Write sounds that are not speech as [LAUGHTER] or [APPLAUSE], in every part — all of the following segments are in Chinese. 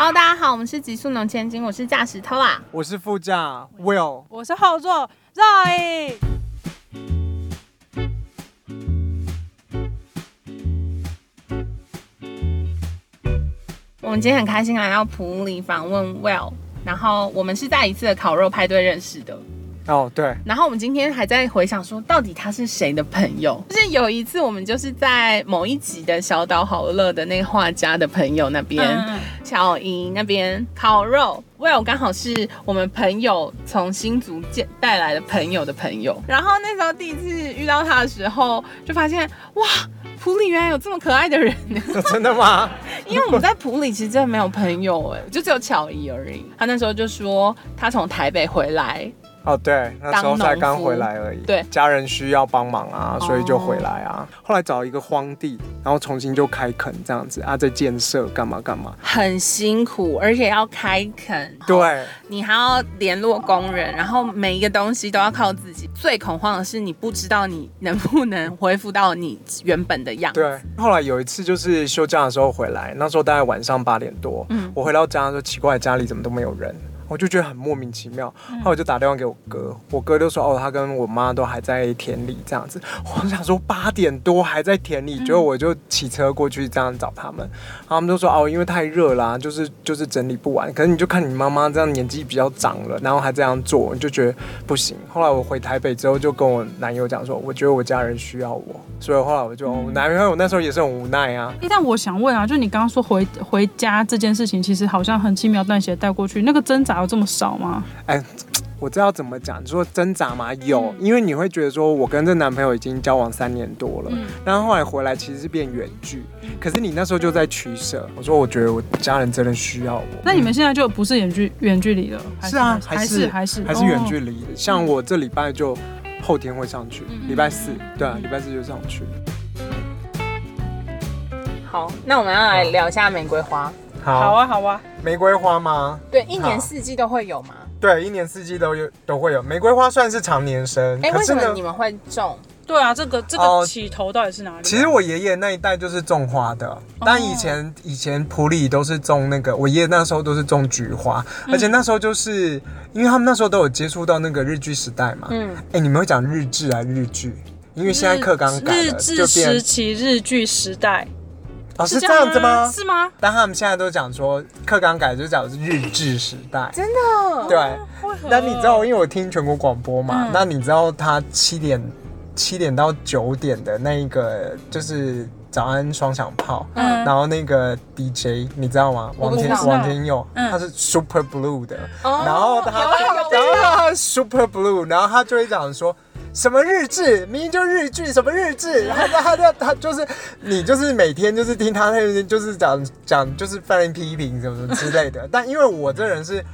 Hello，大家好，我们是极速农千金，我是驾驶 Tola。我是副驾 Will，我是后座 Zoe。我们今天很开心来到普里访问 Will，然后我们是在一次的烤肉派对认识的。哦对，然后我们今天还在回想说，到底他是谁的朋友？就是有一次我们就是在某一集的小岛好乐的那个画家的朋友那边，嗯小莹那边烤肉。Will 刚好是我们朋友从新竹见带来的朋友的朋友，然后那时候第一次遇到他的时候，就发现哇，普里原来有这么可爱的人呢。[LAUGHS] 真的吗？[LAUGHS] 因为我们在普里其实真的没有朋友哎，就只有巧怡而已。他那时候就说他从台北回来，哦对，那时候才刚回来而已。对家人需要帮忙啊，哦所以就回来啊。后来找一个荒地，然后重新就开垦这样子啊，在建设干嘛干嘛。很辛苦，而且要开垦，对，你还要联络工人，然后每一个东西都要靠自己。最恐慌的是你不知道你能不能恢复到你原本的样子。对，后来有一次就是休假的时候回来，那时候大概晚上八点多，嗯我回到家说奇怪，家里怎么都没有人。我就觉得很莫名其妙，嗯后来我就打电话给我哥，我哥就说哦，他跟我妈都还在田里这样子。我想说八点多还在田嗯里，结果我就骑车过去这样找他们，然后他们就说哦，因为太热啦、就是就是整理不完。可是你就看你妈妈这样年纪比较长了，然后还这样做，你就觉得不行。后来我回台北之后，就跟我男友讲说，我觉得我家人需要我，所以后来我就我男友那时候也是很无奈啊，哎、但我想问啊，就你刚刚说回回家这件事情，其实好像很轻描淡写带过去，那个挣扎有这么少吗？哎，我知道怎么讲，你说挣扎嘛，有，因为你会觉得说，我跟这男朋友已经交往三年多了，嗯。然后后来回来其实是变远距，可是你那时候就在取舍，我说我觉得我家人真的需要我，那你们现在就不是远距远距离了？还是啊还还是是还是还是远距哦离，像我这礼拜就后天会上去，嗯。礼拜四，对啊，礼拜四就上去，好，那我们要来聊一下玫瑰花。好，好啊好啊，玫瑰花吗？对，一年四季都会有吗？对，一年四季都有都会有，玫瑰花算是常年生，哎，为可是呢什么你们会种？对啊，这个这哦个起头到底是哪里啊？其实我爷爷那一代就是种花的，但以前以前普里都是种那个，我爷爷那时候都是种菊花，而且那时候就是因为他们那时候都有接触到那个日剧时代嘛。嗯，哎、你们会讲日志啊日剧？因为现在课刚改了，日治就变时期日剧时代哦是这样子吗？是吗？但他们现在都讲说课纲改就讲的是日治时代。真的？对，为何那你知道，因为我听全国广播嘛，嗯那你知道他七点七点到九点的那一个就是早安双响炮，嗯然后那个 DJ 你知道吗？王天王天佑，嗯他是 Super Blue 的，哦然后他然后他 Super Blue，然后他就会讲说。什么日志，明明就日剧，什么日志？然 [LAUGHS] 后他他他他就是你就是每天就是听他那边就是讲讲就是犯人批评什么什么之类的。但因为我这人是，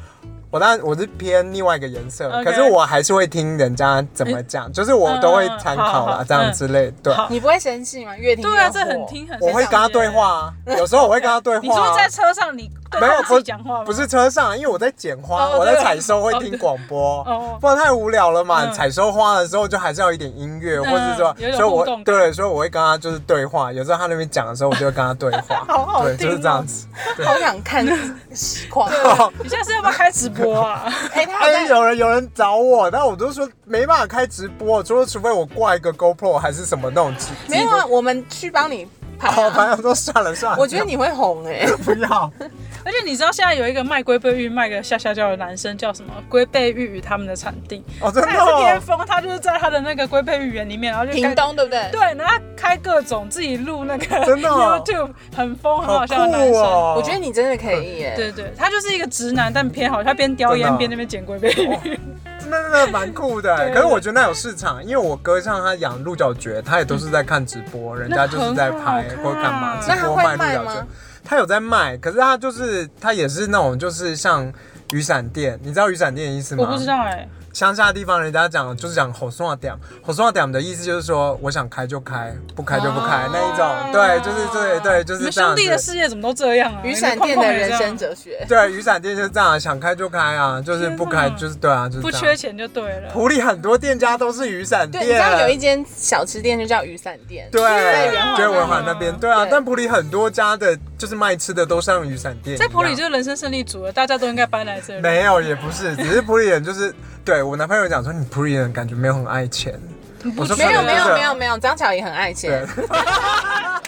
我当然我是偏另外一个颜色可是我还是会听人家怎么讲，就是我都会参考啦这样之类的。对，你不会生气吗？越听对啊，这很听很。我会跟他对。话啊，有时候我会跟他对话啊。你说在车上你没有不己讲话吗？不是车上，因为我在剪花，哦我在采收会听广播，哦不然太无聊了嘛。嗯采收花的时候就还是要一点音乐，嗯或者是说，所以我对，所以我会跟他就是对话。有时候他那边讲的时候，我就会跟他对话，[LAUGHS] 好好对，听就是这样哦子。好想看实况。[LAUGHS] [LAUGHS] 你现在是要不要开直播啊？哎，他有人有人找我，但我都说没办法开直播，除了除非我挂一个 GoPro 还是什么那种机。没有啊？我们去帮你拍好，啊。反正都算了算了。我觉得你会红哎。不要。而且你知道现在有一个卖龟背玉卖个下下叫的男生叫什么？龟背玉与他们的产地，哦，真的他也是巅哦。峰，他就是在他的那个龟背玉园里面，然后就开屏东对不对？对，然后他开各种自己录那个真的哦 YouTube，很疯很好好笑的男生。哦！我觉得你真的可以耶。对对，他就是一个直男，但偏好，他边叼烟边那边捡龟背玉。真的真的蛮酷的，[LAUGHS] 对可是我觉得那有市场，因为我哥像他养鹿角蕨，他也都是在看直播，人家就是在拍或者干嘛，直播卖鹿角蕨，他有在卖，可是他就是他也是那种就是像雨伞店，你知道雨伞店的意思吗？我不知道哎，乡下地方人家讲就是讲吼送啊点，吼送啊点的意思就是说我想开就开，不开就不开、哦那一种。对，就是对对，就是这样子。兄弟的世界怎么都这样啊？雨伞店的人生哲学。对，雨伞店就是这样，想开就开啊，就是不开就是对啊，就是不缺。钱就对了。普里很多店家都是雨伞对，店，你知道有一间小吃店就叫雨伞店，对，在圆环就文环那边，对啊，对但普里很多家的，就是卖吃的都像雨伞店。在普里就是人生胜利组了，大家都应该搬来这里。没有，也不是，只是普里人就是，对我男朋友讲说，你普里人感觉没有很爱钱。我说没有没有没有没有，张巧也很爱对。钱，，[LAUGHS] 他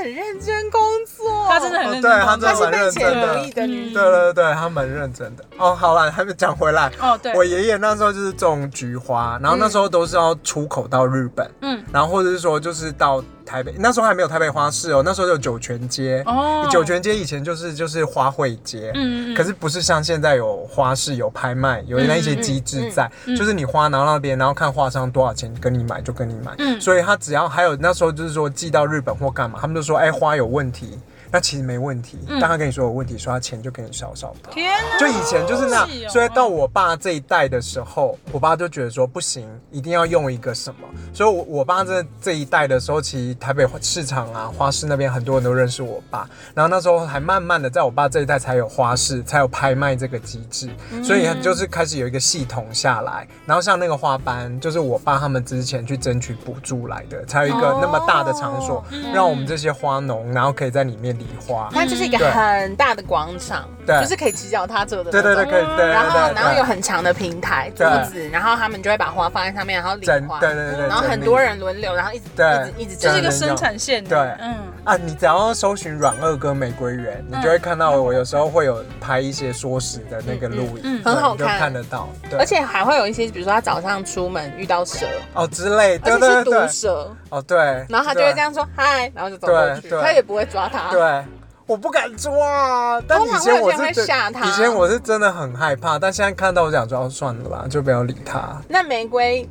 很认真工作，他真的很认真哦对他真的蛮她是被钱认真的。的嗯。对对对，他蛮认真的。哦，好了，还没讲回来。哦，对，我爷爷那时候就是种菊花，然后那时候都是要出口到日本，嗯，然后或者是说就是到台北，那时候还没有台北花市哦，那时候有酒泉街。哦，酒泉街以前就是就是花卉街，嗯，可是不是像现在有花市、有拍卖、有那一些机制在，嗯嗯就是你花拿到那边，然后看画商多少钱跟你买就跟你买，嗯。所以他只要还有那时候就是说寄到日本或干嘛，他们就说哎花有问题，那其实没问题，嗯但他跟你说有问题，说他钱就给你少少的。天哪，就以前就是那样所以到我爸这一代的时候，我爸就觉得说不行，一定要用一个什么。所以我，我爸这这一代的时候，其实台北市场啊、花市那边很多人都认识我爸。然后那时候还慢慢的，在我爸这一代才有花市，才有拍卖这个机制，所以就是开始有一个系统下来。然后像那个花班，就是我爸他们之前去争取补助来的，才有一个那么大的场所，让我们这些花农，然后可以在里面理花。它就是一个很大的广场，对。就是可以骑脚踏车的对对对，可以，对对对。然后，然后有很长的平台桌子，然后他们就会把花放在上面，然后理整花，对对对然后很多人轮流，然后一直对一直一直就是一个生产线的，对。嗯，啊，你只要搜寻软二哥玫瑰园，你就会看到我有时候会有拍一些说时的那个录影，很好看。看得到，对，而且还会有一些，比如说他早上出门遇到蛇，哦之类，对而且是毒对对，蛇，哦对，然后他就会这样说嗨，然后就走过去，对对。他也不会抓他。对。对我不敢抓啊，但以前我是会吓他以前我是真的很害怕，但现在看到我想说，哦算了吧，就不要理他。那玫瑰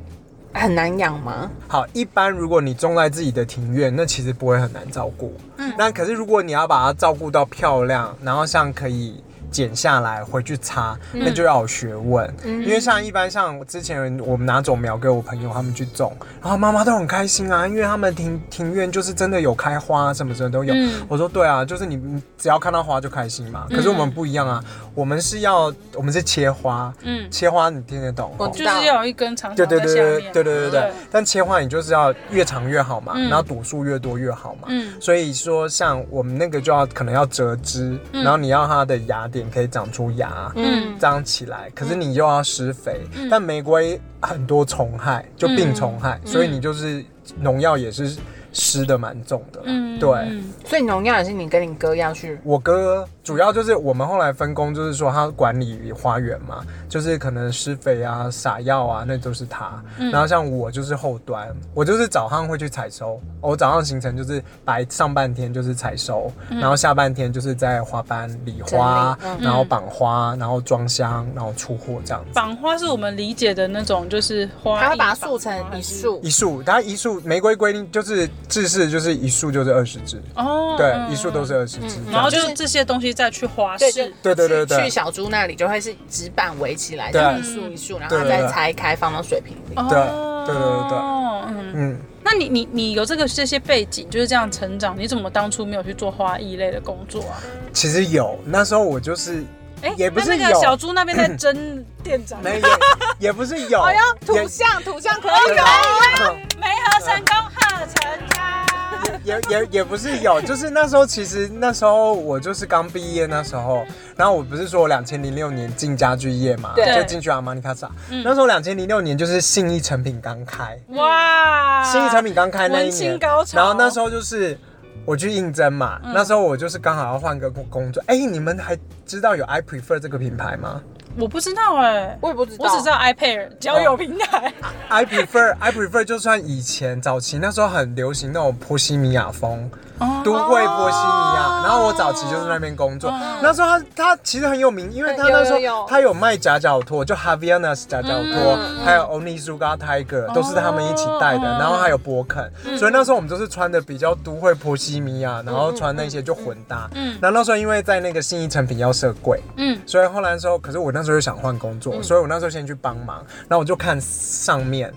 很难养吗？好，一般如果你种在自己的庭院，那其实不会很难照顾。嗯，那可是如果你要把它照顾到漂亮，然后像可以剪下来回去插，那就要有学问。因为像一般像之前我们拿种苗给我朋友他们去种，然后妈妈都很开心啊，因为他们庭庭院就是真的有开花，什么什么都有。嗯我说对啊，就是你你只要看到花就开心嘛。可是我们不一样啊，我们是要我们是切花，嗯切花你听得懂？哦我就是要一根长对对对对，对对对对对。但切花你就是要越长越好嘛，嗯然后朵数越多越好嘛。嗯所以说，像我们那个就要可能要折枝，然后你要它的芽点可以长出芽，嗯，长起来。可是你又要施肥，但玫瑰很多虫害，就病虫害，所以你就是农药也是施的蛮重的对。嗯所以农药也是你跟你哥要去。我哥主要就是我们后来分工，就是说他管理花园嘛，就是可能施肥啊、撒药啊，那都是他。然后像我就是后端，我就是早上会去采收，我早上行程就是白上半天就是采收，然后下半天就是在花班理花，嗯。然后绑花，然后装箱，然后出货这样子。绑花是我们理解的那种，就是花艺他会把它绑束成一束，一束，它一束玫瑰规定就是制式，就是一束就是二十支，哦，对，嗯一束都是二十支。然后就是这些东西再去花对市，对对对对去小猪那里就会是纸板围起来，这样一束一束，然后再对对对拆开放到水瓶里。哦对对对对对嗯，嗯。那你你你有这个这些背景，就是这样成长，你怎么当初没有去做花艺类的工作啊？其实有，那时候我就是哎，也不是那那个有小猪那边在争店长，[LAUGHS] 没有也不是有，哎呀，土象土象可以。[LAUGHS] 梅河成功贺成家。[LAUGHS] 也也也不是有，就是那时候其实那时候我就是刚毕业那时候，然后我不是说我两千零六年进家具业嘛，对就进去阿玛尼卡萨。那时候两千零六年就是信义成品刚开，哇！信义成品刚开那一年，然后那时候就是。我去应征嘛，嗯那时候我就是刚好要换个工工作。哎、你们还知道有 I Prefer 这个品牌吗我不知道哎，我也不知道，我只知道 iPad 交友平台。？I Prefer I Prefer 就算以前早期那时候很流行那种波西米亚风，哦。都会波西米亚。然后我早期就是那边工作，那时候他他其实很有名，因为他那时候他有卖夹脚拖，就 Havianas 夹脚拖，嗯还有 Onizuka Tiger 都是他们一起带的，哦然后还有波肯，所以那时候我们都是穿的比较都会波西米亚，然后穿那些就混搭。嗯。然后那时候因为在那个信义成品要设柜，嗯，所以后来的时候，可是我那时时候就想换工作，所以我那时候先去帮忙，然后我就看上面。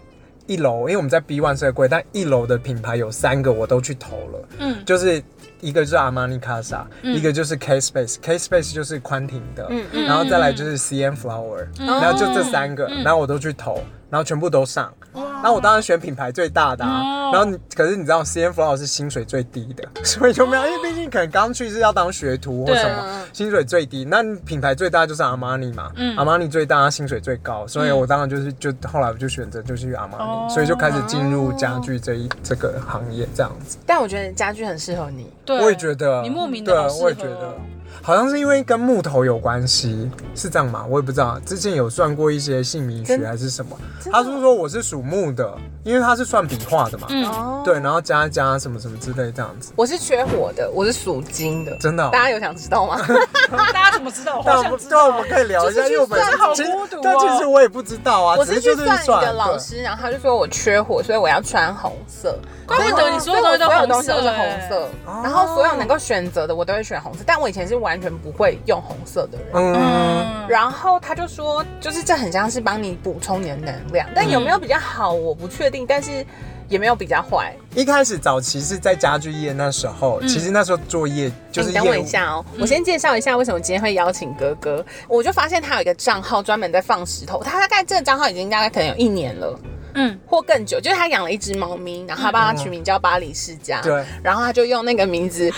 一楼，因为我们在 B One 最贵，但一楼的品牌有三个我都去投了，嗯，就是一个是阿玛尼卡莎，一个就是 K Space，K Space 就是宽庭的，嗯嗯，然后再来就是 C M Flower，然后就这三个，然后我都去投，然后全部都上。然后我当然选品牌最大的，啊，然后你可是你知道，C N F 老师薪水最低的，[LAUGHS] 所以就没有，因为毕竟可能刚去是要当学徒或什么，薪水最低。那品牌最大就是阿玛尼嘛，阿玛尼最大，薪水最高，所以我当然就是就后来我就选择就去阿玛尼，所以就开始进入家具这一这个行业这样子。但我觉得家具很适合你，我也觉得，你莫名的我也觉得。好像是因为跟木头有关系，是这样吗？我也不知道，之前有算过一些姓名学还是什么。他是说我是属木的，因为他是算笔画的嘛。嗯，对，然后加加什么什么之类这样子。我是缺火的，我是属金的。真的？大家有想知道吗？[LAUGHS] 大家怎么知道？对，我们可以聊一下，因为我本身好孤独。但其实我也不知道啊。我是去算一个老师，然后他就说我缺火，所以我要穿红色。怪不得你所有东西都，是红色。然后所有能够选择的，我都会选红色。但我以前是完全不会用红色的人。嗯。然后他就说，就是这很像是帮你补充你的能量，但有没有比较好，我不确定。但是也没有比较坏。一开始早期是在家具业那时候，其实那时候作业就是。等我一下哦，我先介绍一下为什么今天会邀请哥哥。我就发现他有一个账号专门在放石头，他大概这个账号已经大概可能有一年了。嗯，或更久，就是他养了一只猫咪，然后他帮他取名叫巴黎世家。对，然后他就用那个名字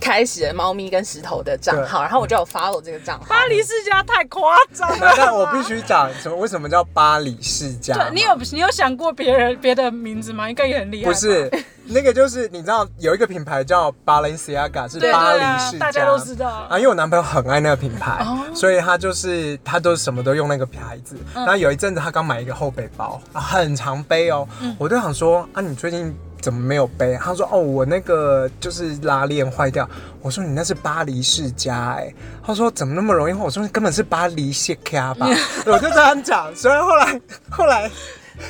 开始了猫咪跟石头的账号，然后我就有 follow 这个账号。巴黎世家太夸张了，但 [LAUGHS] 我必须讲什么？为什么叫巴黎世家？对你有你有想过别人别的名字吗？应该也很厉害。不是。那个就是你知道有一个品牌叫 Balenciaga，是巴黎世家，大家都知道啊。因为我男朋友很爱那个品牌，所以他就是他都什么都用那个牌子。然后有一阵子他刚买一个后背包，很常背哦。我就想说啊，你最近怎么没有背？他说哦，我那个就是拉链坏掉。我说你那是巴黎世家哎。他说怎么那么容易？我说根本是巴黎谢卡吧。[LAUGHS] 我就这样讲，所以后来后来。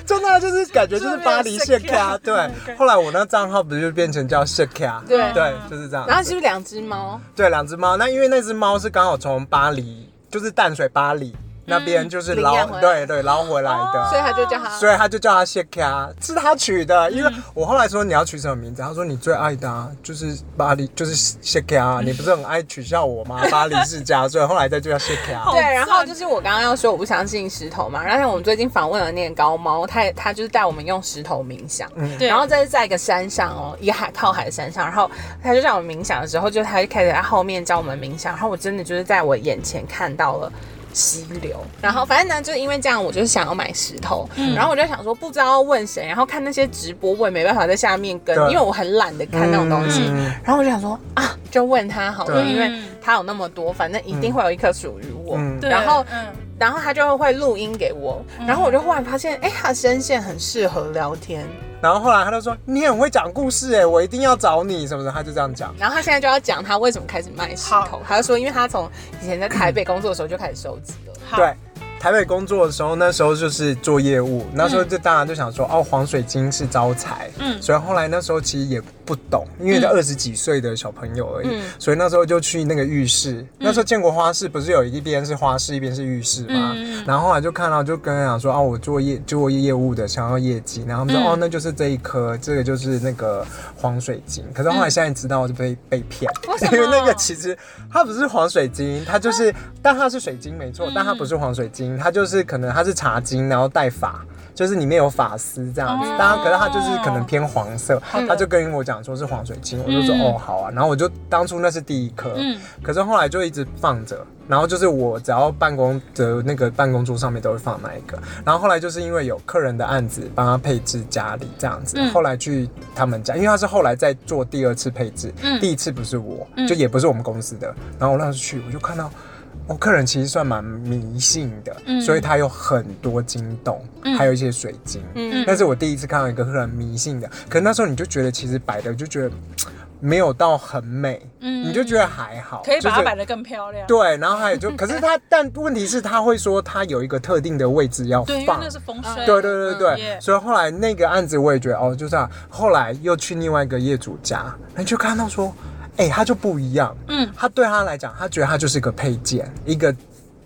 真的就是感觉就是巴黎谢卡，对。后来我那账号不是就变成叫谢卡，对对，就是这样。然后是不是两只猫？对，两只猫。那因为那只猫是刚好从巴黎，就是淡水巴黎。那边就是捞，对对，捞回来的，所以他就叫他，所以他就叫他谢卡，是他取的。因为我后来说你要取什么名字，他说你最爱的就是巴黎，就是谢卡。你不是很爱取笑我吗？[LAUGHS] 巴黎世家，所以后来再就叫谢卡。对，然后就是我刚刚要说我不相信石头嘛，然后我们最近访问了那个高猫，他他就是带我们用石头冥想，对，然后这是在一个山上哦，一个海靠海的山上，然后他就让我们冥想的时候，就他就开始在后面教我们冥想，然后我真的就是在我眼前看到了。溪流，然后反正呢，就是因为这样，我就是想要买石头，然后我就想说，不知道要问谁，然后看那些直播，我也没办法在下面跟，因为我很懒得看那种东西，然后我就想说啊，就问他好了，因为他有那么多，反正一定会有一颗属于我，然后，然后他就会录音给我，然后我就忽然发现，哎，他声线很适合聊天。然后后来他就说你很会讲故事哎，我一定要找你什么的，他就这样讲。然后他现在就要讲他为什么开始卖石头，他就说因为他从以前在台北工作的时候就开始收集了。对。台北工作的时候，那时候就是做业务，那时候就当然就想说，哦，黄水晶是招财，嗯，所以后来那时候其实也不懂，因为二十几岁的小朋友而已，所以那时候就去那个浴室，那时候建国花市不是有一边是花市，一边是浴室嘛，然后后来就看到，就跟人讲说，哦，我做业做业务的，想要业绩，然后他们说，哦，那就是这一颗，这个就是那个黄水晶，可是后来现在知道就被被骗，[LAUGHS] 因为那个其实它不是黄水晶，它就是，但它是水晶没错，但它不是黄水晶。它就是可能它是茶金，然后带发，就是里面有发丝这样子。当然，可是它就是可能偏黄色。他就跟我讲说是黄水晶，我就说哦好啊。然后我就当初那是第一颗，可是后来就一直放着。然后就是我只要办公的那个办公桌上面都会放那一个。然后后来就是因为有客人的案子，帮他配置家里这样子。后来去他们家，因为他是后来在做第二次配置，第一次不是我，就也不是我们公司的。然后我那时候去，我就看到。我客人其实算蛮迷信的，所以他有很多金洞，还有一些水晶。嗯，但是我第一次看到一个客人迷信的。可是那时候你就觉得，其实摆的就觉得没有到很美，嗯，你就觉得还好，可以把它摆的更漂亮。对，然后还有就，可是他，但问题是他会说他有一个特定的位置要放，那是风水。对对对对，所以后来那个案子我也觉得哦，就这样。后来又去另外一个业主家，那就看到说。哎，他就不一样。嗯，他对他来讲，他觉得他就是一个配件，一个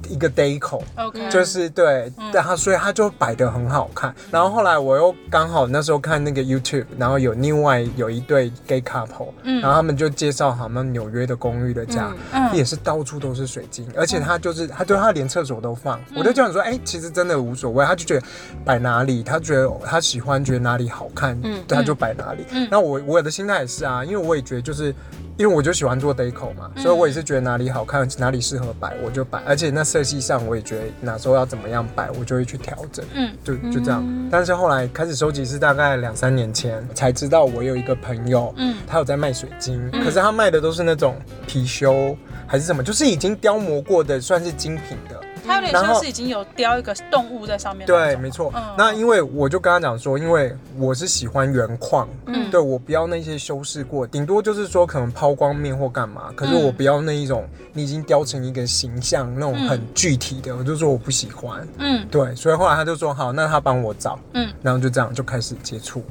一个 deco。OK，就是对，嗯但他所以他就摆的很好看。然后后来我又刚好那时候看那个 YouTube，然后有另外有一对 gay couple，、嗯然后他们就介绍他们纽约的公寓的家，嗯也是到处都是水晶，而且他就是他对他连厕所都放。我就这样说，哎、其实真的无所谓，他就觉得摆哪里，他觉得他喜欢，觉得哪里好看，嗯对他就摆哪里。嗯那我我的心态也是啊，因为我也觉得就是。因为我就喜欢做 deco 嘛，所以我也是觉得哪里好看，哪里适合摆我就摆，而且那色系上我也觉得哪时候要怎么样摆，我就会去调整。嗯就就这样。但是后来开始收集是大概两三年前才知道，我有一个朋友，嗯他有在卖水晶，可是他卖的都是那种貔貅还是什么，就是已经雕磨过的，算是精品的。它有点然后像是已经有雕一个动物在上面那对，种。没错。嗯那因为我就跟他讲说，因为我是喜欢原矿，嗯对我不要那些修饰过，顶多就是说可能抛光面或干嘛，可是嗯我不要那一种你已经雕成一个形象那种嗯很具体的，我就说我不喜欢。嗯对，所以后来他就说好，那他帮我找，嗯，然后就这样就开始接触。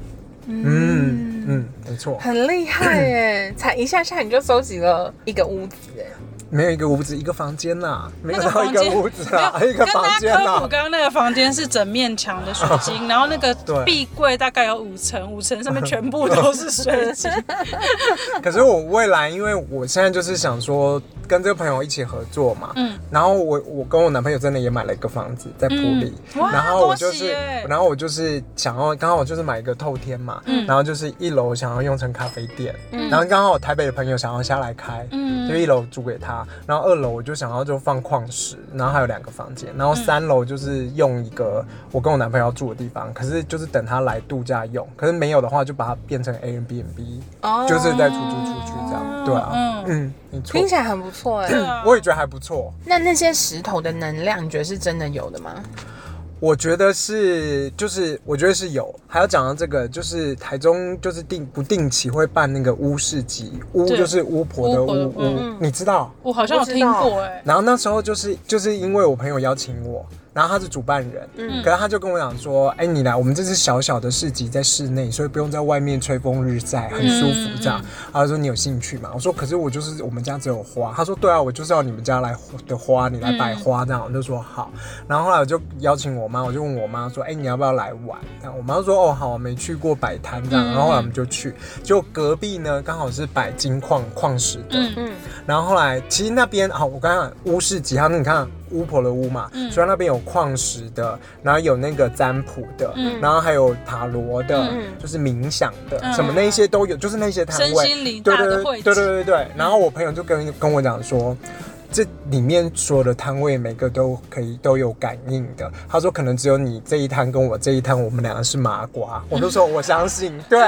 嗯嗯，没错，很厉害耶！才一下下你就收集了一个屋子哎，没有一个屋子，一个房间啦，没有到一个房间屋子啦，没有一个房间跟大家科普，刚刚那个房间是整面墙的水晶，然后那个 [LAUGHS] 壁柜大概有五层，五层上面全部都是水晶。[LAUGHS] 可是我未来，因为我现在就是想说跟这个朋友一起合作嘛，嗯。然后我我跟我男朋友真的也买了一个房子在普里，然后我就是然后我就是想要刚好我就是买一个透天嘛，嗯。然后就是一楼想要用成咖啡店，嗯。然后刚好我台北的朋友想要下来开，嗯。就一楼租给他，然后二楼我就想要就放矿石，然后还有两个房间，然后三楼就是用一个我跟我男朋友要住的地方，可是就是等他来度假用，可是没有的话就把它变成 A N B N B，哦。就是再出租出去这样，对啊，嗯。嗯，没错。听，起来很不错哎。对啊 [CLEARS THROAT] 我也觉得还不错。那那些石头的能量，你觉得是真的有的吗？我觉得是，就是我觉得是有。还要讲到这个，就是台中就是定不定期会办那个巫市集，巫对就是巫婆的巫婆的巫巫巫，你知道？我好像有听过哎、然后那时候就是就是因为我朋友邀请我，然后他是主办人，嗯可是他就跟我讲说，哎、你来，我们这是小小的市集，在室内，所以不用在外面吹风日晒，很舒服这样。他说你有兴趣吗？我说可是我就是我们家只有花。他说对啊，我就是要你们家来的花，你来摆花这样。我就说好。然后后来我就邀请我妈，我就问我妈说，哎、你要不要来玩？这样我妈说哦好，我没去过摆摊这样。嗯然后后来我们就去，就隔壁呢刚好是摆金矿矿石的，嗯嗯然后后来，其实那边好，我刚刚讲巫世集，他们你看巫婆的巫嘛，嗯所以那边有矿石的，然后有那个占卜的，嗯然后还有塔罗的，嗯就是冥想的，嗯什么那一些都有，就是那些摊位。对对对。对对对对。然后我朋友就跟跟我讲说。这里面所有的摊位每个都可以都有感应的。他说可能只有你这一摊跟我这一摊，我们两个是麻瓜。我就说我相信，[LAUGHS] 对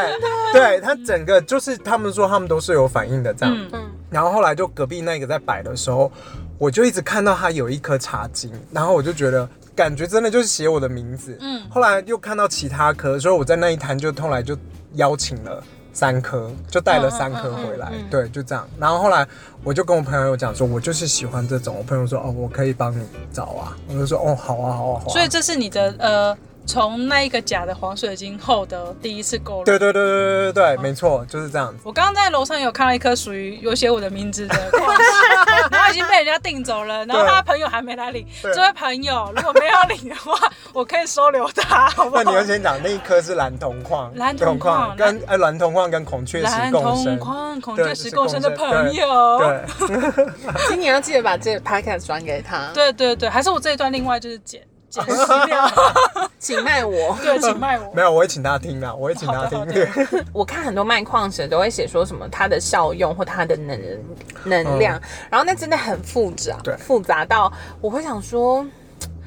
对，他整个就是他们说他们都是有反应的这样。嗯嗯然后后来就隔壁那个在摆的时候，我就一直看到他有一颗茶晶，然后我就觉得感觉真的就是写我的名字。嗯后来又看到其他颗，所以我在那一摊就后来就邀请了。三颗就带了三颗回来，嗯嗯嗯嗯对，就这样。然后后来我就跟我朋友讲说，我就是喜欢这种。我朋友说，哦，我可以帮你找啊。我就说，哦，好啊，好啊，好啊。所以这是你的呃，从那一个假的黄水晶后的第一次购入。对对对对对对对，没错，就是这样子。我刚刚在楼上有看到一颗属于有写我的名字的矿石，然后已经被人家订走了，然后对他朋友还没来领。[LAUGHS] 对这位朋友如果没有领的话，我可以收留他，好不好那你？要先讲那一颗是蓝铜矿，蓝铜矿跟呃蓝铜矿跟孔雀石蓝共生，铜矿、孔雀石共生的朋友。对，[LAUGHS] [LAUGHS] 今年要记得把这个 podcast 转给他，，对对对，还是我这一段另外就是剪剪辑掉。请卖我。对，请卖我没。有，我会请他听的，我会请他听的 [LAUGHS] 我看很多卖矿石都会写说什么它的效用或它的能能量，然后那真的很复杂，复杂到我会想说，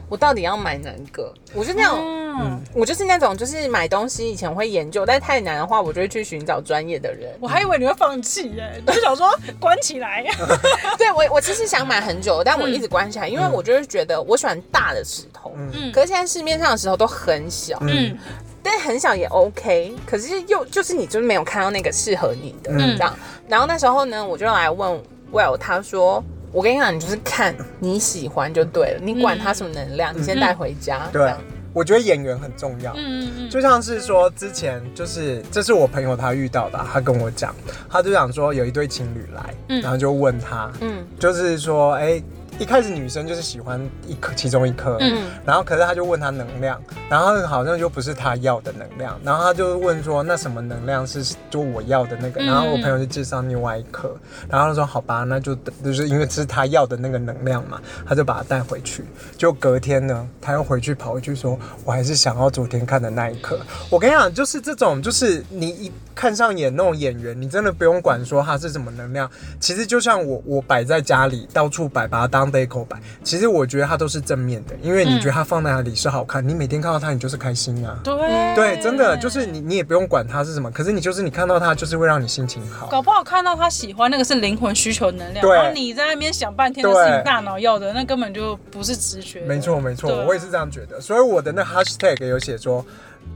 我到底要买哪一个？我是那种。嗯，我就是那种，就是买东西以前会研究，但是太难的话，我就会去寻找专业的人。我还以为你会放弃耶，[LAUGHS] 就想说关起来。[LAUGHS] 对我，我其实想买很久，但我一直关起来，因为我就是觉得我喜欢大的石头，嗯可是现在市面上的石头都很小，嗯但很小也 OK，可是又就是你就是没有看到那个适合你的、嗯这样。然后那时候呢，我就来问 Well，他说。我跟你讲，你就是看你喜欢就对了，你管它什么能量，你先带回家。这对，我觉得演员很重要。嗯嗯就像是说，之前就是这是我朋友他遇到的啊，他跟我讲，他就想说有一对情侣来，嗯然后就问他，嗯就是说，哎、一开始女生就是喜欢一颗其中一颗，嗯。然后可是他就问他能量，然后好像就不是他要的能量，然后他就问说那什么能量是就我要的那个，嗯。然后我朋友就介绍另外一颗，然后他说好吧，那就就是因为这是他要的那个能量嘛，他就把它带回去，就隔天呢，他又回去跑回去说，我还是想要昨天看的那一颗。我跟你讲，就是这种，就是你一看上眼那种演员，你真的不用管说他是什么能量，其实就像我我摆在家里到处摆，把它当 deco 摆，其实我觉得它都是正面的，因为你觉得它放在哪里是好看，你每天看到它，你就是开心啊。对对，真的就是你，你也不用管它是什么，可是你就是你看到它，就是会让你心情好。搞不好看到他喜欢那个是灵魂需求能量，然后你在那边想半天的是你大脑要的，那根本就不是直觉。没错，没错，我也是这样觉得。所以我的那 hashtag 有写说，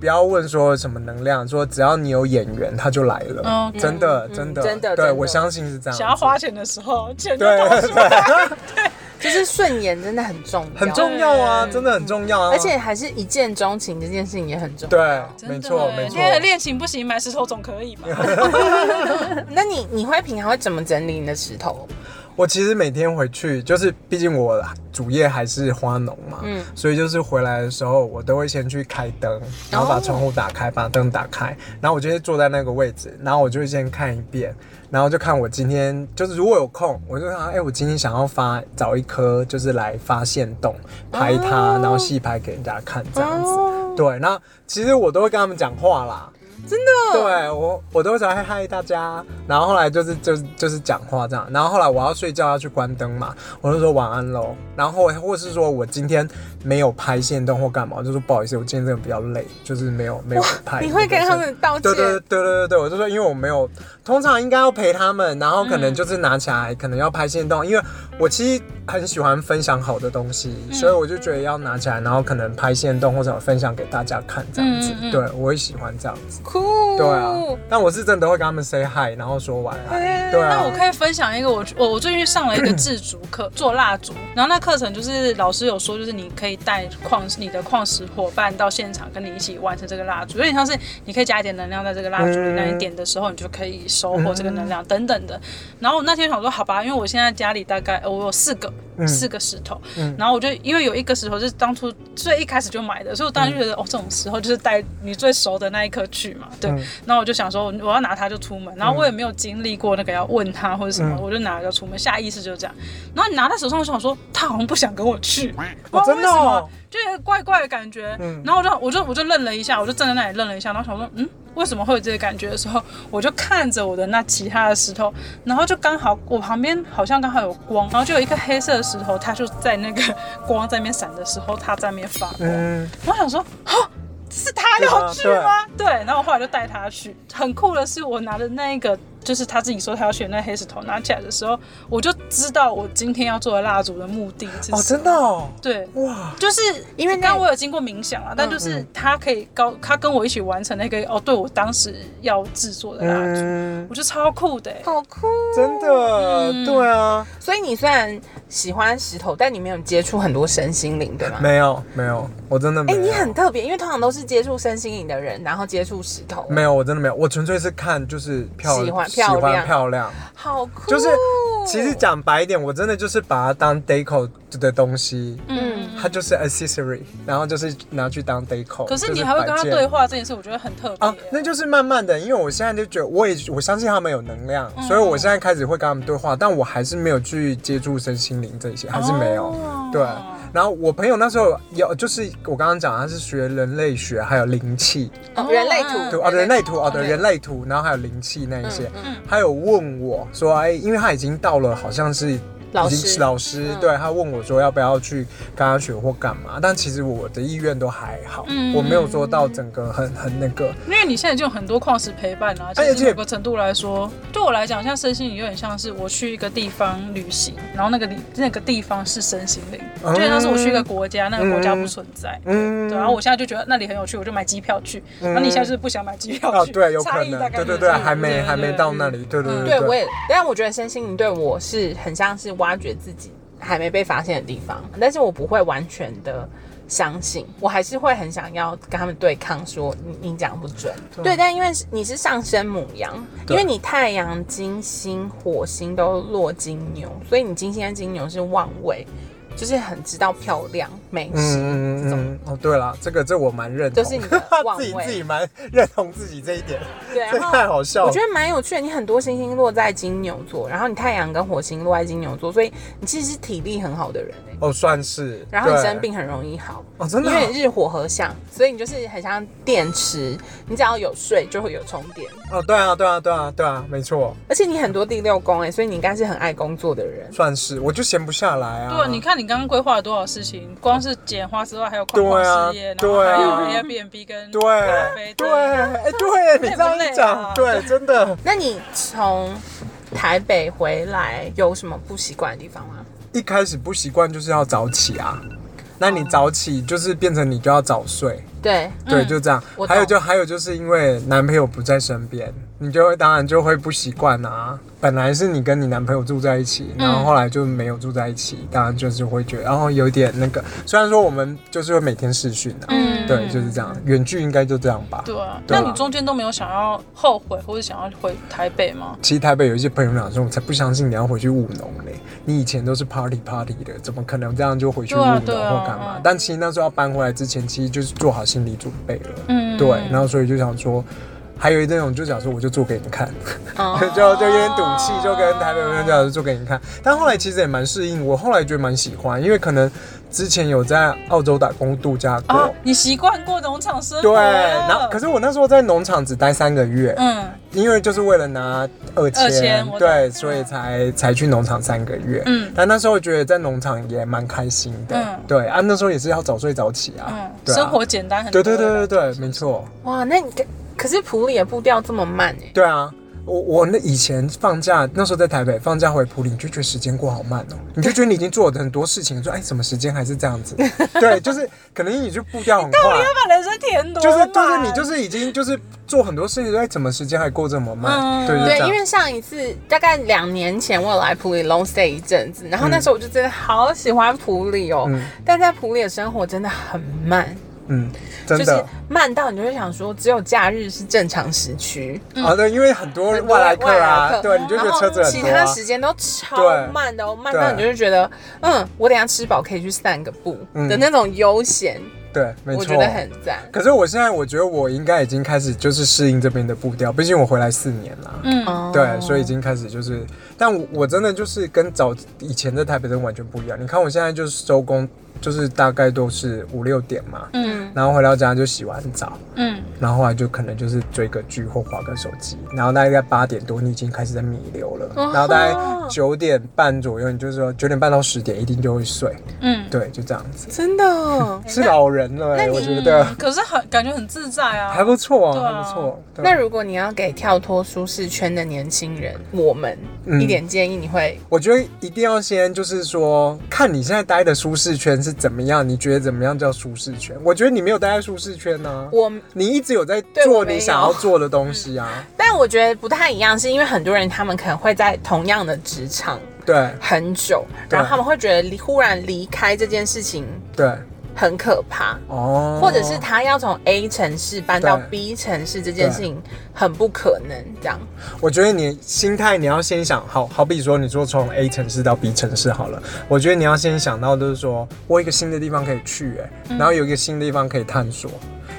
不要问说什么能量，说只要你有眼缘，他就来了。嗯真的，嗯真的，真的对我相信是这样。想要花钱的时候，钱就来。[LAUGHS] 就是顺眼真的很重要，很重要啊，真的很重要啊。而且还是一见钟情这件事情也很重要。对，没错，耶没错恋情不行，买石头总可以吧？[LAUGHS] [LAUGHS] 那你你会平常会怎么整理你的石头？我其实每天回去，就是毕竟我主业还是花农嘛，嗯所以就是回来的时候，我都会先去开灯，然后把窗户打开，把灯打开，然后我就会坐在那个位置，然后我就会先看一遍，然后就看我今天就是如果有空，我就想，哎、我今天想要发找一颗，就是来发现洞拍它，然后细拍给人家看这样子。哦，对，那其实我都会跟他们讲话啦。真的，对我，我都会说嗨嗨大家，然后后来就是就是就是讲话这样，然后后来我要睡觉要去关灯嘛，我就说晚安喽，然后或是说我今天没有拍线动或干嘛，我就说不好意思，我今天真的比较累，就是没有没有拍。你会跟他们道歉对？对对对对对，我就说因为我没有，通常应该要陪他们，然后可能就是拿起来，可能要拍线动，因为我其实很喜欢分享好的东西，所以我就觉得要拿起来，然后可能拍线动或者分享给大家看这样子，对我会喜欢这样子。酷，对啊，但我是真的会跟他们 say hi，然后说晚安。哎对啊，那我可以分享一个我我我最近上了一个制竹课，做蜡烛。然后那课程就是老师有说，就是你可以带矿你的矿石伙伴到现场跟你一起完成这个蜡烛，有点像是你可以加一点能量在这个蜡烛里，嗯那你点的时候你就可以收获这个能量等等的。然后我那天想说，好吧，因为我现在家里大概呃我有四个。嗯四个石头，嗯然后我就因为有一个石头是当初最一开始就买的，所以我当时就觉得、哦，这种时候就是带你最熟的那一颗去嘛，对。嗯然后我就想说，我要拿它就出门，然后我也没有经历过那个要问他或者什么，嗯我就拿了就出门，下意识就这样。然后你拿在手上，我想说他好像不想跟我去，不哦知道为什么真的哦，就有怪怪的感觉。嗯然后我就我就我就愣了一下，我就站在那里愣了一下，然后想说，嗯，为什么会有这个感觉的时候，我就看着我的那其他的石头，然后就刚好我旁边好像刚好有光，然后就有一颗黑色的石头，它就在那个光在那边闪的时候，它在那边发光。嗯，然后想说，哦，是他要去吗？对，然后我后来就带他去。很酷的是，我拿的那一个，就是他自己说他要选那黑石头，拿起来的时候，我就知道我今天要做的蜡烛的目的是什么。哦，真的哦，对。哇，就是因为刚刚我有经过冥想啊，但就是他可以高，他跟我一起完成那个哦，对我当时要制作的蜡烛，嗯我，觉得超酷的欸。好酷。真的，嗯对啊，所以你虽然喜欢石头，但你没有接触很多身心灵，对吗？没有没有，我真的没哎、欸。你很特别，因为通常都是接触身心灵的人，然后接触石头。没有，我真的没有，我纯粹是看就是漂喜欢喜欢漂亮漂亮，好酷。就是其实讲白一点，我真的就是把它当 deco 的东西，嗯，它就是 accessory，然后就是拿去当 deco。可是你还会跟他对话这件事，我觉得很特别。啊，那就是慢慢的，因为我现在就觉得，我也我相信他们有能量，所以我现在开始会跟他们对话，但我还是没有去接触身心灵这些，还是没有。哦。对，然后我朋友那时候有，就是我刚刚讲他是学人类学，还有灵气，哦人类图。哦，人类图，哦，对，人类图，然后还有灵气那一些，嗯。他有问我说，哎，因为他已经到了，好像是。老师。老师，嗯。对他问我说要不要去跟他学或干嘛，但其实我的意愿都还好，嗯我没有做到整个很很那个，因为你现在就有很多矿石陪伴啊，而且其实某个程度来说，对我来讲，像身心灵有点像是我去一个地方旅行，然后那个地那个地方是身心灵，嗯就像是我去一个国家，那个国家不存在。嗯，对，然后我现在就觉得那里很有趣，我就买机票去。然后你现在就是不想买机票哦，去，对，有差可能，异大概对对对，还没还没到那里，对对嗯。对。对，我也，但我觉得身心灵对我是很像是挖掘自己还没被发现的地方，但是我不会完全的相信，我还是会很想要跟他们对抗，说你你讲不准。对对，但因为你是上升母羊，因为你太阳、金星、火星都落金牛，所以你金星跟金牛是旺位，就是很知道漂亮美嗯食、嗯这种。嗯嗯，哦，对了，这个这我蛮认同，就是你的 [LAUGHS] 旺自己自己蛮认同自己这一点，对，[LAUGHS] 这然后太好笑了。我觉得蛮有趣的，你很多星星落在金牛座，然后你太阳跟火星落在金牛座，所以你其实是体力很好的人欸哦，算是，然后你生病很容易好，哦，真的啊因为你日火合相，所以你就是很像电池，你只要有睡就会有充电，哦，对啊，对啊，对啊，对啊，没错，而且你很多第六宫哎，所以你应该是很爱工作的人。算是，我就闲不下来啊。对，你看你刚刚规划了多少事情，光是剪花之外，还有框框对啊事业，然后还对啊有 Airbnb 跟对咖啡对，哎，对你这样累不累一讲，啊？对，真的，[LAUGHS] 那你从台北回来有什么不习惯的地方吗？一开始不习惯就是要早起啊，那你早起就是变成你就要早睡，对，对，嗯就这样还有就还有就是因为男朋友不在身边，你就会当然就会不习惯啊。本来是你跟你男朋友住在一起，然后后来就没有住在一起，当然就是会觉得，然后有点那个。虽然说我们就是会每天视讯啊，嗯对，就是这样。远距应该就这样吧。对啊，那你中间都没有想要后悔或者想要回台北吗？其实台北有一些朋友讲说，我才不相信你要回去务农嘞，你以前都是 party party 的，怎么可能这样就回去务农或干嘛嗯？但其实那时候要搬回来之前，其实就是做好心理准备了。嗯对，然后所以就想说，还有那种就想说，我就做给你看，哦 [LAUGHS] 就就有点赌气，就跟台北朋友讲做给你看。但后来其实也蛮适应，我后来觉得蛮喜欢，因为可能之前有在澳洲打工度假过。啊，你习惯过农场生活。对，了然后可是我那时候在农场只待三个月，嗯。因为就是为了拿二签，二签我懂。对，所以才才去农场三个月。嗯。但那时候觉得在农场也蛮开心的，嗯。对啊，那时候也是要早睡早起啊，嗯，生活简单很多。对对对对对，没错，哇，那你可可是普里的步调这么慢哎，对啊。我我那以前放假那时候在台北放假回普里，你就觉得时间过好慢哦，你就觉得你已经做了很多事情，说哎，怎么时间还是这样子？[LAUGHS] 对，就是可能你就步调很快，把人生填多就是就是你就是已经就是做很多事情，说哎，怎么时间还过这么慢？嗯。对，对，因为上一次大概两年前我有来普里 long stay 一阵子，然后那时候我就真的好喜欢普里哦，嗯。但在普里的生活真的很慢，嗯，真就是的。慢到你就会想说，只有假日是正常时区，啊，对，因为很多外来客啊，客对，你就觉得车子很多啊。他时间都超慢的哦，慢到你就会觉得，嗯，我等下吃饱可以去散个步嗯的那种悠闲，对，没错。我觉得很赞。可是我现在我觉得我应该已经开始就是适应这边的步调，毕竟我回来四年了。嗯哦对，所以已经开始就是，但我我真的就是跟早以前在台北真的完全不一样。你看我现在就是收工，就是大概都是五六点嘛，嗯。然后回到家就洗完澡，嗯。然后后来就可能就是追个剧或划个手机，然后大概八点多你已经开始在弥留了，哦。然后大概九点半左右，你就是说九点半到十点一定就会睡，嗯，对，就这样子。真的。[LAUGHS] 是老人了、欸，我觉得。可是很感觉很自在啊，还不错啊，啊。还不错。对那如果你要给跳脱舒适圈的年轻人，我们嗯。一点建议，你会？我觉得一定要先就是说，看你现在待的舒适圈是怎么样，你觉得怎么样叫舒适圈？我觉得你没有待在舒适圈呢、我你一直有在做你想要做的东西啊。但我觉得不太一样，是因为很多人他们可能会在同样的职场对。很久，然后他们会觉得离忽然离开这件事情对，很可怕，哦，或者是他要从 A 城市搬到 B 城市这件事情很不可能，这样。我觉得你心态你要先想好，好比说你说从 A 城市到 B 城市好了，我觉得你要先想到就是说我有一个新的地方可以去、哎、然后有一个新的地方可以探索。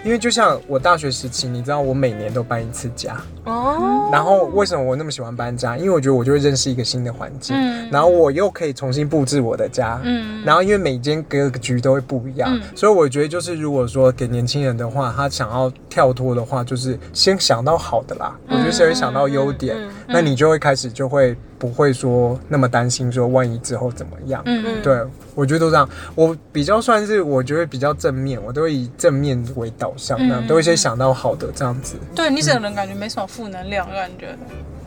因为就像我大学时期，你知道我每年都搬一次家，哦，然后为什么我那么喜欢搬家？因为我觉得我就会认识一个新的环境，嗯。然后我又可以重新布置我的家，嗯。然后因为每间格局都会不一样，嗯。所以我觉得就是如果说给年轻人的话，他想要跳脱的话，就是先想到好的啦。我觉得先会想到优点，那你就会开始就会不会说那么担心说万一之后怎么样。嗯嗯对，我觉得都这样。我比较算是我觉得比较正面，我都会以正面为导向，那样、嗯都会先想到好的这样子。对你整个人感觉没什么负能量的感觉，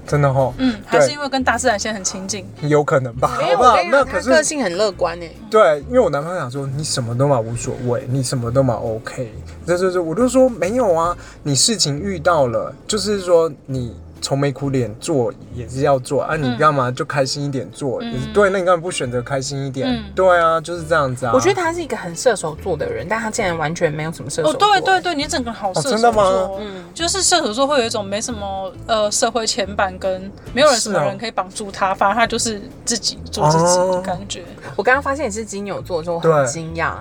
真的哈，嗯，还是因为跟大自然现在很亲近，有可能吧，没有，好不好我跟？你讲，他那可是个性很乐观诶。对，因为我男朋友讲说你什么都嘛无所谓，你什么都嘛 OK，这这这我就说没有啊，你事情遇到了，就是说你愁眉苦脸做也是要做啊，你干嘛就开心一点做也是对，那你干嘛不选择开心一点？嗯对啊，就是这样子啊。我觉得他是一个很射手座的人，但他竟然完全没有什么射手座哦，对对对，你整个好射手座，真的吗嗯就是射手座会有一种没什么呃社会牵绊，跟没有人什么人可以帮助他，反而他就是自己做自己的感觉。我刚刚发现你是金牛座，就很惊讶。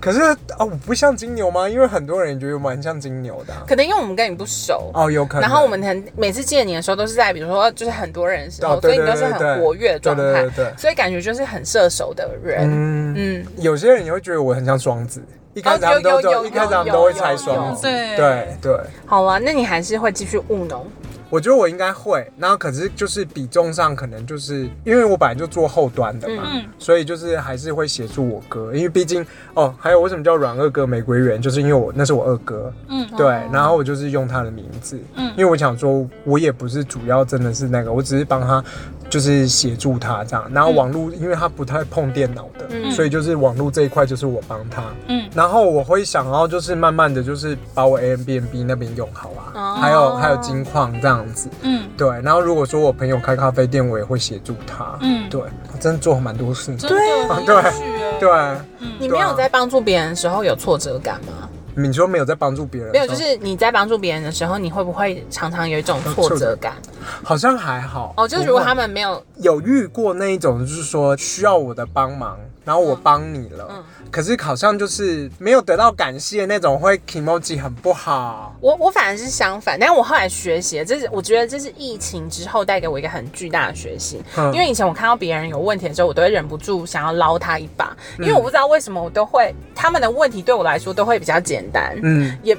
可是啊，我不像金牛吗？因为很多人觉得我蛮像金牛的啊、可能因为我们跟你不熟。哦，有可能。然后我们很每次见你的时候，都是在比如说就是很多人的时候，哦对所以你都是很活跃的状态，对对对对所以感觉就是很射手的人。嗯，嗯，有些人也会觉得我很像双子，一开始他们都哦有有有一开始他们都会猜双子，对对对。好了，那你还是会继续务农。我觉得我应该会，然后可是就是比重上可能就是因为我本来就做后端的嘛，嗯。所以就是还是会协助我哥，因为毕竟哦，还有为什么叫软二哥玫瑰园，就是因为我那是我二哥，嗯。对，然后我就是用他的名字，嗯。因为我想说我也不是主要真的是那个，我只是帮他就是协助他这样，然后网络、因为他不太碰电脑的，嗯。所以就是网络这一块就是我帮他，嗯。然后我会想要就是慢慢的就是把我 A M B N B 那边用好啊，哦。还有还有金矿这样子，嗯，对，然后如果说我朋友开咖啡店，我也会协助他。嗯对，我真的做蛮多事情。真的很对。对，你没有在帮助别人的时候有挫折感吗？你说没有在帮助别人，没有，就是你在帮助别人的时候，你会不会常常有一种挫折感？好像还好。哦，就是如果他们没有，有遇过那一种，就是说需要我的帮忙，然后我帮你了，嗯。可是好像就是没有得到感谢那种，会 emoji 很不好。我我反而是相反，但是我后来学习了，这是我觉得这是疫情之后带给我一个很巨大的学习。嗯。因为以前我看到别人有问题的时候，我都会忍不住想要捞他一把，嗯。因为我不知道为什么我都会他们的问题对我来说都会比较简单，嗯，也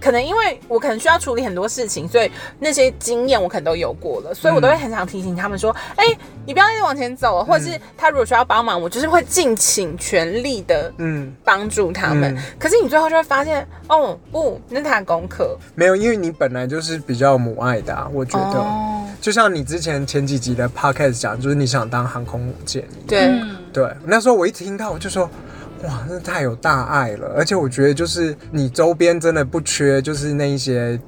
可能因为我可能需要处理很多事情，所以那些经验我可能都有过了，所以我都会很想提醒他们说，哎、你不要一直往前走，或者是他如果需要帮忙，我就是会尽请全力的嗯，帮助他们。嗯可是你最后就会发现，哦不，那是他的功课。没有，因为你本来就是比较母爱的、啊，我觉得。哦，就像你之前前几集的 podcast 讲，就是你想当航空母舰。对，嗯，对，那时候我一听到我就说，哇，那太有大爱了，而且我觉得就是你周边真的不缺，就是那一些。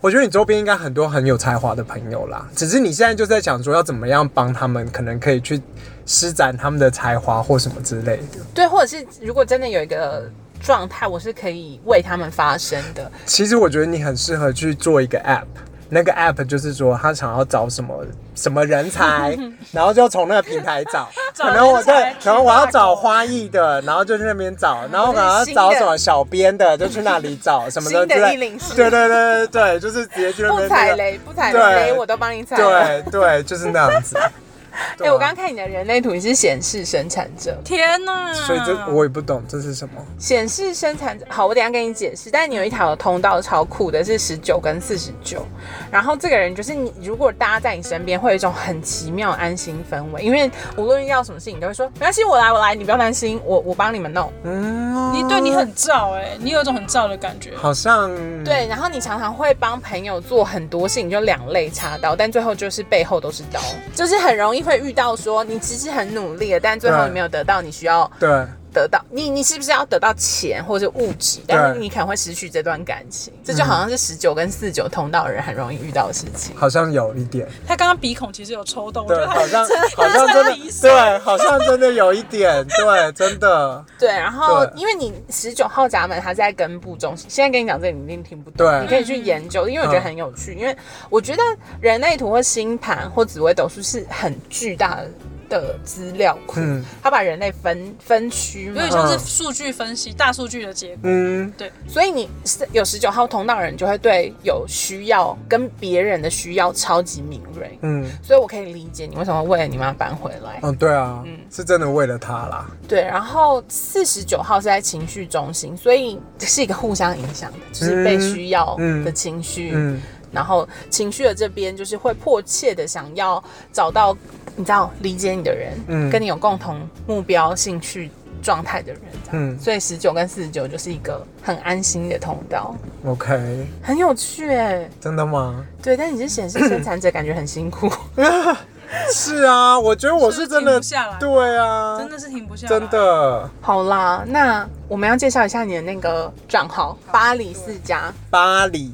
我觉得你周边应该很多很有才华的朋友啦，只是你现在就在想说要怎么样帮他们，可能可以去施展他们的才华或什么之类的。对，或者是如果真的有一个状态，我是可以为他们发声的。其实我觉得你很适合去做一个 app，那个 app 就是说他想要找什么什么人才，[LAUGHS] 然后就从那个平台找。[LAUGHS] 可能我对人才，可能我要找花艺的，然后就去那边找，然后可能要找什么小编的，就去那里找什么的之类对对对对对，就是直接去那边不。踩雷，不踩对雷，我都帮你踩。对对，就是那样子。[LAUGHS] 哎、我刚刚看你的人类图，你是显示生产者，天哪！所以这我也不懂这是什么。显示生产者。好，我等一下跟你解释。但是你有一条通道超酷的，是十九跟四十九。然后这个人就是你，如果大家在你身边，会有一种很奇妙安心氛围，因为无论遇到什么事情，你都会说没关系，我来，我来，你不要担心，我我帮你们弄。嗯，你对你很燥哎，你有一种很燥的感觉。好像对，然后你常常会帮朋友做很多事情，就两肋插刀，但最后就是背后都是刀，就是很容易会遇到说你其实很努力了，但最后你没有得到你需要对得到，你你是不是要得到钱或者是物质，但是你可能会失去这段感情，这就好像是十九跟四九通道的人很容易遇到的事情。好像有一点，他刚刚鼻孔其实有抽动，对，好像好像真的对，好像真的有一点，[LAUGHS] 对，真的。对，然后因为你十九号闸门它在根部中心，现在跟你讲这个你一定听不懂，对。你可以去研究，因为我觉得很有趣，因为我觉得人类图或星盘或紫微斗数是很巨大的。的资料库，嗯它把人类分分区嘛有点，像是数据分析、大数据的结果。嗯，对所以你是有十九号通道的人，就会对有需要跟别人的需要超级敏锐。嗯，所以我可以理解你为什么为了你妈搬回来。嗯，对啊，嗯是真的为了他啦，对，然后四十九号是在情绪中心，所以是一个互相影响的，就是被需要嗯的情绪。嗯，然后情绪的这边就是会迫切的想要找到你知道理解你的人，嗯跟你有共同目标、兴趣状态的人，嗯所以十九跟四十九就是一个很安心的通道，，OK，很有趣哎。真的吗？对，但你是显示生产者，感觉很辛苦。[LAUGHS] 是啊，我觉得我是真的停不下来，对啊，真的是停不下来。真，的好啦，那我们要介绍一下你的那个账号巴黎世家。巴黎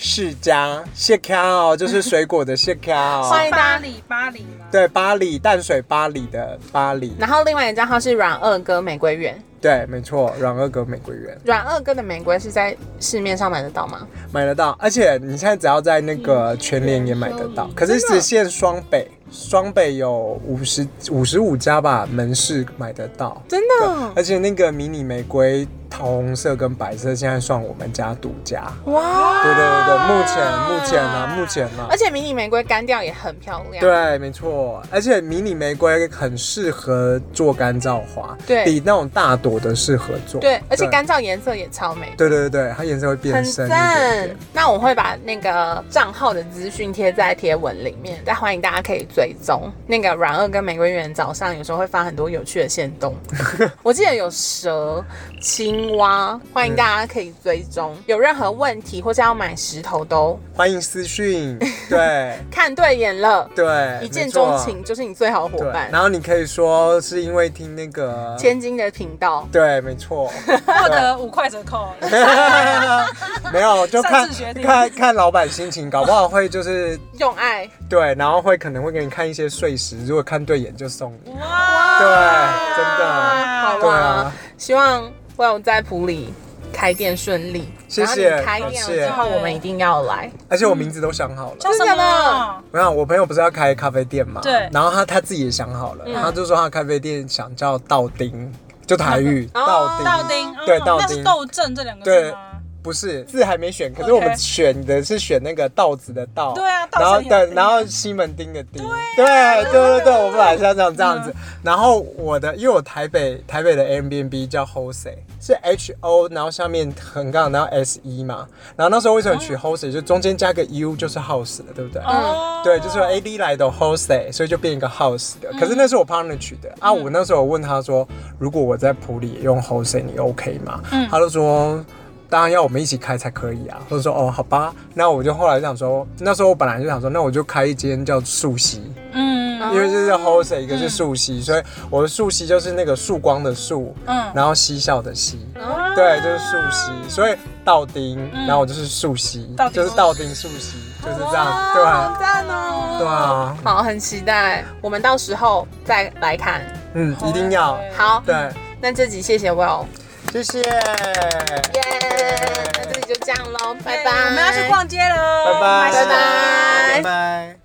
世家谢卡哦，就是水果的谢卡哦。欢迎大家。巴黎，巴黎吗？对，巴黎淡水巴黎的巴黎，然后另外一个账号是软二哥玫瑰园，对，没错，软二哥玫瑰园。软二哥的玫瑰是在市面上买得到吗？买得到，而且你现在只要在那个全联也买得到，可是只限双北，双北有五十五十五家吧门市买得到，真的？而且那个迷你玫瑰桃红色跟白色现在算我们家独家。哇！对对对对，目前目前啊，目前啊而，且迷你玫瑰干掉也很漂亮。对，没错，而且迷你玫瑰很适合做干燥花，对比那种大朵的适合做。对，而且干燥颜色也超美。对对对对，它颜色会变很深一点赞点。，那我会把那个账号的资讯贴在贴文里面，再欢迎大家可以追踪。那个软二跟玫瑰园早上有时候会发很多有趣的线动，[LAUGHS] 我记得有蛇、青蛙，欢迎大家可以追踪。有任何问题或是要买石头都欢迎私讯，[LAUGHS] 对看对眼了，对，一见钟情就是你最好的伙，伴。然后你可以说是因为听那个，千金的频道，对，没错，获得五块折扣。[LAUGHS] 没有就看看看老板心情，搞不好会就是用爱对，然后会可能会给你看一些碎石，如果看对眼就送你，哇！对，真的，好对啊啦，，希望我有在普里开店顺利。谢谢然后你开店了之后，我们一定要来。而且我名字都想好了。叫什么？没有我朋友不是要开咖啡店嘛，对然后他他自己也想好了，他就说他咖啡店想叫道丁，就台语哦道丁，道丁，哦对道丁那是斗正这两个字对吗？不是字还没选，可是我们选的是选那个稻子的稻，对啊然后对，盛有丁然后西门町的町，对对对对，我们本来是要这样这样子，然后我的因为我台北台北的 Airbnb 叫 Hose，是 H O，然后下面横杠，然后 S E 嘛，然后那时候为什么取 Hose，就中间加个 U 就是 house 了，对不对？嗯，对，就是 A D 来的 Hose，所以就变一个 house 的。可是那是我 partner 取的。啊。我那时候我问他说，如果我在普里用 Hose，你 OK 吗？他就说。当然要我们一起开才可以啊，或者说哦好吧，那我就后来就想说，那时候我本来就想说，那我就开一间叫素溪，嗯。因为就是 Jose 一个是素溪，所以我的素溪就是那个曙光的素，嗯，然后嬉笑的嬉，哦。对，就是素溪，所以道丁，然后我就是素溪道，丁。就是道丁素溪，就是这样，对啊。好赞哦！对啊，好，很期待，我们到时候再来看。嗯，一定要，好，对，那这集谢谢 Will，谢谢，耶！那这里就这样喽，拜拜。我们要去逛街喽，拜拜，拜拜拜拜。